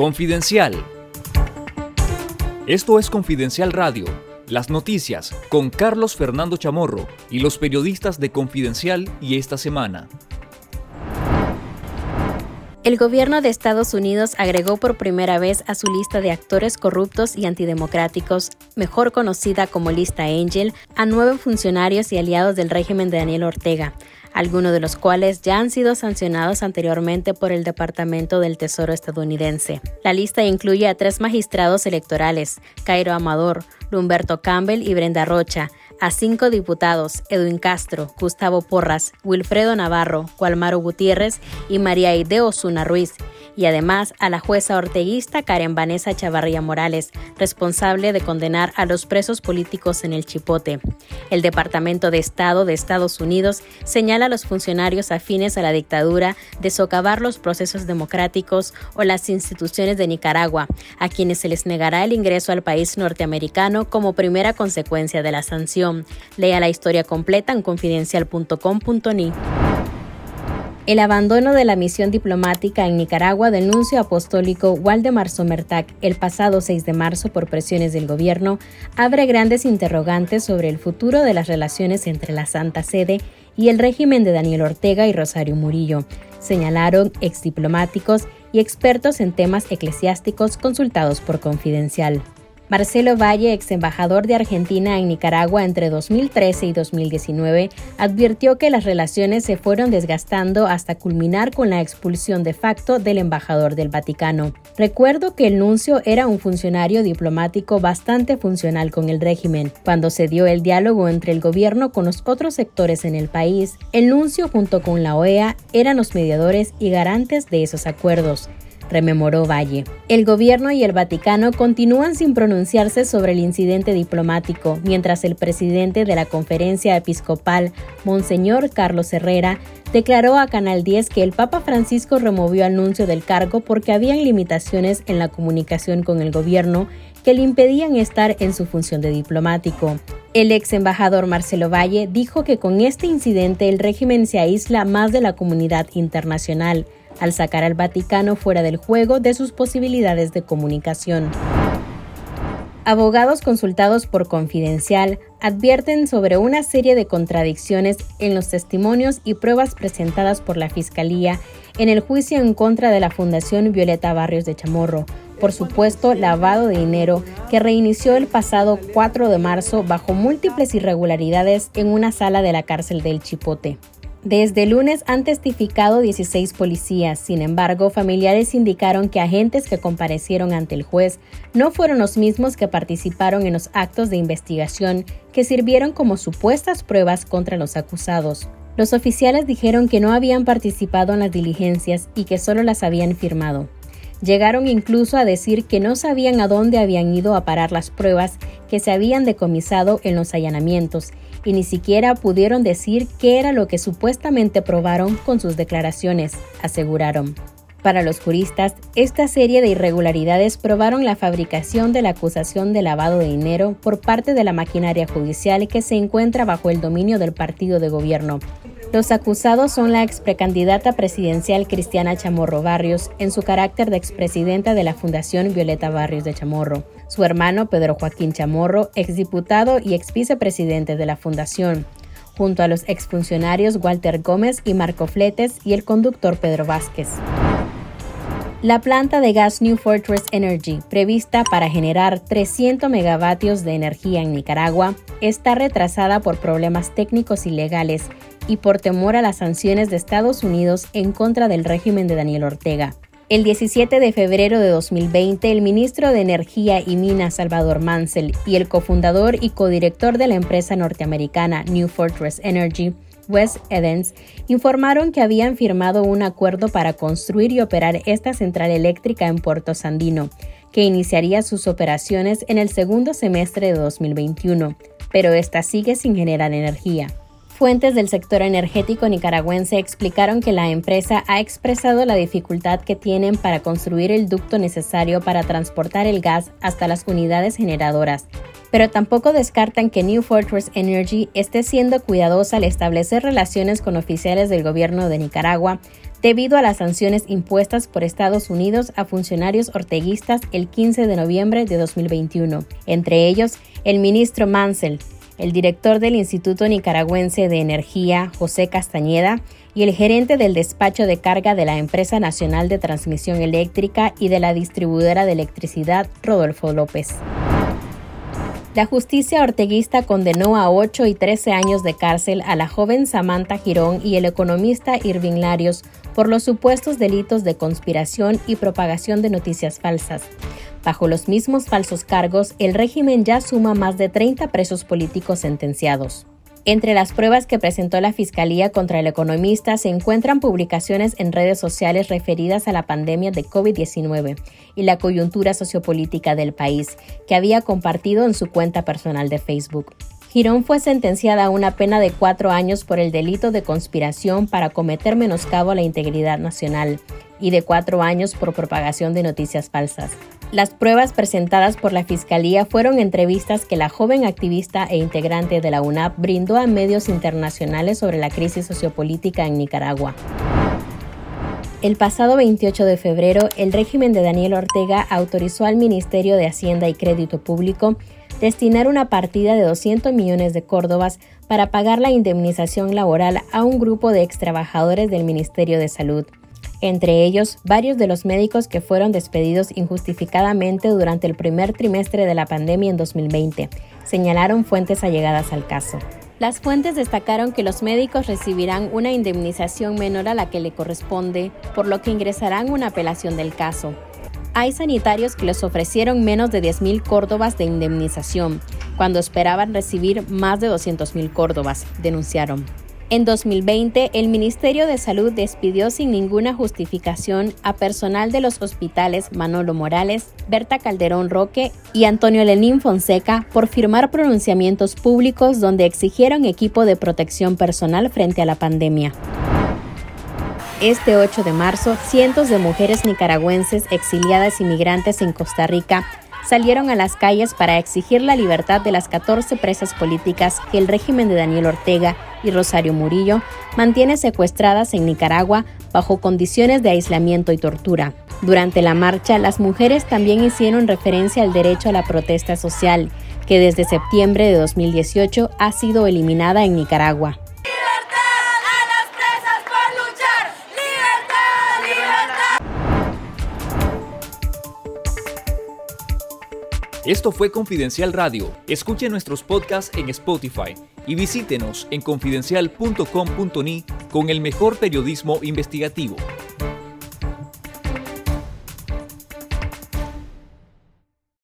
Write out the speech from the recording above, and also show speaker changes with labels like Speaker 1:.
Speaker 1: Confidencial. Esto es Confidencial Radio, las noticias con Carlos Fernando Chamorro y los periodistas de Confidencial y esta semana.
Speaker 2: El gobierno de Estados Unidos agregó por primera vez a su lista de actores corruptos y antidemocráticos, mejor conocida como lista Angel, a nueve funcionarios y aliados del régimen de Daniel Ortega, algunos de los cuales ya han sido sancionados anteriormente por el Departamento del Tesoro estadounidense. La lista incluye a tres magistrados electorales, Cairo Amador, Humberto Campbell y Brenda Rocha, a cinco diputados, Edwin Castro, Gustavo Porras, Wilfredo Navarro, Gualmaro Gutiérrez y María Ide Osuna Ruiz, y además a la jueza orteguista Karen Vanessa Chavarría Morales, responsable de condenar a los presos políticos en el Chipote. El Departamento de Estado de Estados Unidos señala a los funcionarios afines a la dictadura de socavar los procesos democráticos o las instituciones de Nicaragua, a quienes se les negará el ingreso al país norteamericano como primera consecuencia de la sanción. Lea la historia completa en confidencial.com.ni. El abandono de la misión diplomática en Nicaragua del nuncio apostólico Waldemar Somertag el pasado 6 de marzo por presiones del gobierno abre grandes interrogantes sobre el futuro de las relaciones entre la Santa Sede y el régimen de Daniel Ortega y Rosario Murillo, señalaron exdiplomáticos y expertos en temas eclesiásticos consultados por Confidencial. Marcelo Valle, ex embajador de Argentina en Nicaragua entre 2013 y 2019, advirtió que las relaciones se fueron desgastando hasta culminar con la expulsión de facto del embajador del Vaticano. Recuerdo que el nuncio era un funcionario diplomático bastante funcional con el régimen. Cuando se dio el diálogo entre el gobierno con los otros sectores en el país, el nuncio junto con la OEA eran los mediadores y garantes de esos acuerdos rememoró Valle. El gobierno y el Vaticano continúan sin pronunciarse sobre el incidente diplomático, mientras el presidente de la conferencia episcopal, Monseñor Carlos Herrera, declaró a Canal 10 que el Papa Francisco removió anuncio del cargo porque habían limitaciones en la comunicación con el gobierno que le impedían estar en su función de diplomático. El ex embajador Marcelo Valle dijo que con este incidente el régimen se aísla más de la comunidad internacional al sacar al Vaticano fuera del juego de sus posibilidades de comunicación. Abogados consultados por Confidencial advierten sobre una serie de contradicciones en los testimonios y pruebas presentadas por la Fiscalía en el juicio en contra de la Fundación Violeta Barrios de Chamorro, por supuesto lavado de dinero que reinició el pasado 4 de marzo bajo múltiples irregularidades en una sala de la cárcel del Chipote. Desde lunes han testificado 16 policías, sin embargo, familiares indicaron que agentes que comparecieron ante el juez no fueron los mismos que participaron en los actos de investigación que sirvieron como supuestas pruebas contra los acusados. Los oficiales dijeron que no habían participado en las diligencias y que solo las habían firmado. Llegaron incluso a decir que no sabían a dónde habían ido a parar las pruebas que se habían decomisado en los allanamientos y ni siquiera pudieron decir qué era lo que supuestamente probaron con sus declaraciones, aseguraron. Para los juristas, esta serie de irregularidades probaron la fabricación de la acusación de lavado de dinero por parte de la maquinaria judicial que se encuentra bajo el dominio del partido de gobierno. Los acusados son la ex precandidata presidencial Cristiana Chamorro Barrios en su carácter de expresidenta de la Fundación Violeta Barrios de Chamorro, su hermano Pedro Joaquín Chamorro, exdiputado y ex vicepresidente de la Fundación, junto a los exfuncionarios Walter Gómez y Marco Fletes y el conductor Pedro Vázquez. La planta de gas New Fortress Energy, prevista para generar 300 megavatios de energía en Nicaragua, está retrasada por problemas técnicos y legales y por temor a las sanciones de Estados Unidos en contra del régimen de Daniel Ortega. El 17 de febrero de 2020, el ministro de Energía y Minas Salvador Mansell y el cofundador y codirector de la empresa norteamericana New Fortress Energy Wes Edens informaron que habían firmado un acuerdo para construir y operar esta central eléctrica en Puerto Sandino, que iniciaría sus operaciones en el segundo semestre de 2021, pero esta sigue sin generar energía. Fuentes del sector energético nicaragüense explicaron que la empresa ha expresado la dificultad que tienen para construir el ducto necesario para transportar el gas hasta las unidades generadoras, pero tampoco descartan que New Fortress Energy esté siendo cuidadosa al establecer relaciones con oficiales del gobierno de Nicaragua debido a las sanciones impuestas por Estados Unidos a funcionarios orteguistas el 15 de noviembre de 2021, entre ellos el ministro Mansell, el director del Instituto Nicaragüense de Energía, José Castañeda, y el gerente del despacho de carga de la Empresa Nacional de Transmisión Eléctrica y de la distribuidora de electricidad, Rodolfo López. La justicia orteguista condenó a 8 y 13 años de cárcel a la joven Samantha Girón y el economista Irving Larios por los supuestos delitos de conspiración y propagación de noticias falsas. Bajo los mismos falsos cargos, el régimen ya suma más de 30 presos políticos sentenciados. Entre las pruebas que presentó la Fiscalía contra el economista se encuentran publicaciones en redes sociales referidas a la pandemia de COVID-19 y la coyuntura sociopolítica del país, que había compartido en su cuenta personal de Facebook. Girón fue sentenciada a una pena de cuatro años por el delito de conspiración para cometer menoscabo a la integridad nacional y de cuatro años por propagación de noticias falsas. Las pruebas presentadas por la Fiscalía fueron entrevistas que la joven activista e integrante de la UNAP brindó a medios internacionales sobre la crisis sociopolítica en Nicaragua. El pasado 28 de febrero, el régimen de Daniel Ortega autorizó al Ministerio de Hacienda y Crédito Público destinar una partida de 200 millones de córdobas para pagar la indemnización laboral a un grupo de extrabajadores del Ministerio de Salud entre ellos varios de los médicos que fueron despedidos injustificadamente durante el primer trimestre de la pandemia en 2020, señalaron fuentes allegadas al caso. Las fuentes destacaron que los médicos recibirán una indemnización menor a la que le corresponde, por lo que ingresarán una apelación del caso. Hay sanitarios que les ofrecieron menos de 10.000 córdobas de indemnización, cuando esperaban recibir más de 200.000 córdobas, denunciaron. En 2020, el Ministerio de Salud despidió sin ninguna justificación a personal de los hospitales Manolo Morales, Berta Calderón Roque y Antonio Lenín Fonseca por firmar pronunciamientos públicos donde exigieron equipo de protección personal frente a la pandemia. Este 8 de marzo, cientos de mujeres nicaragüenses exiliadas inmigrantes en Costa Rica salieron a las calles para exigir la libertad de las 14 presas políticas que el régimen de Daniel Ortega y Rosario Murillo mantiene secuestradas en Nicaragua bajo condiciones de aislamiento y tortura. Durante la marcha, las mujeres también hicieron referencia al derecho a la protesta social, que desde septiembre de 2018 ha sido eliminada en Nicaragua.
Speaker 1: Esto fue Confidencial Radio. Escuche nuestros podcasts en Spotify y visítenos en confidencial.com.ni con el mejor periodismo investigativo.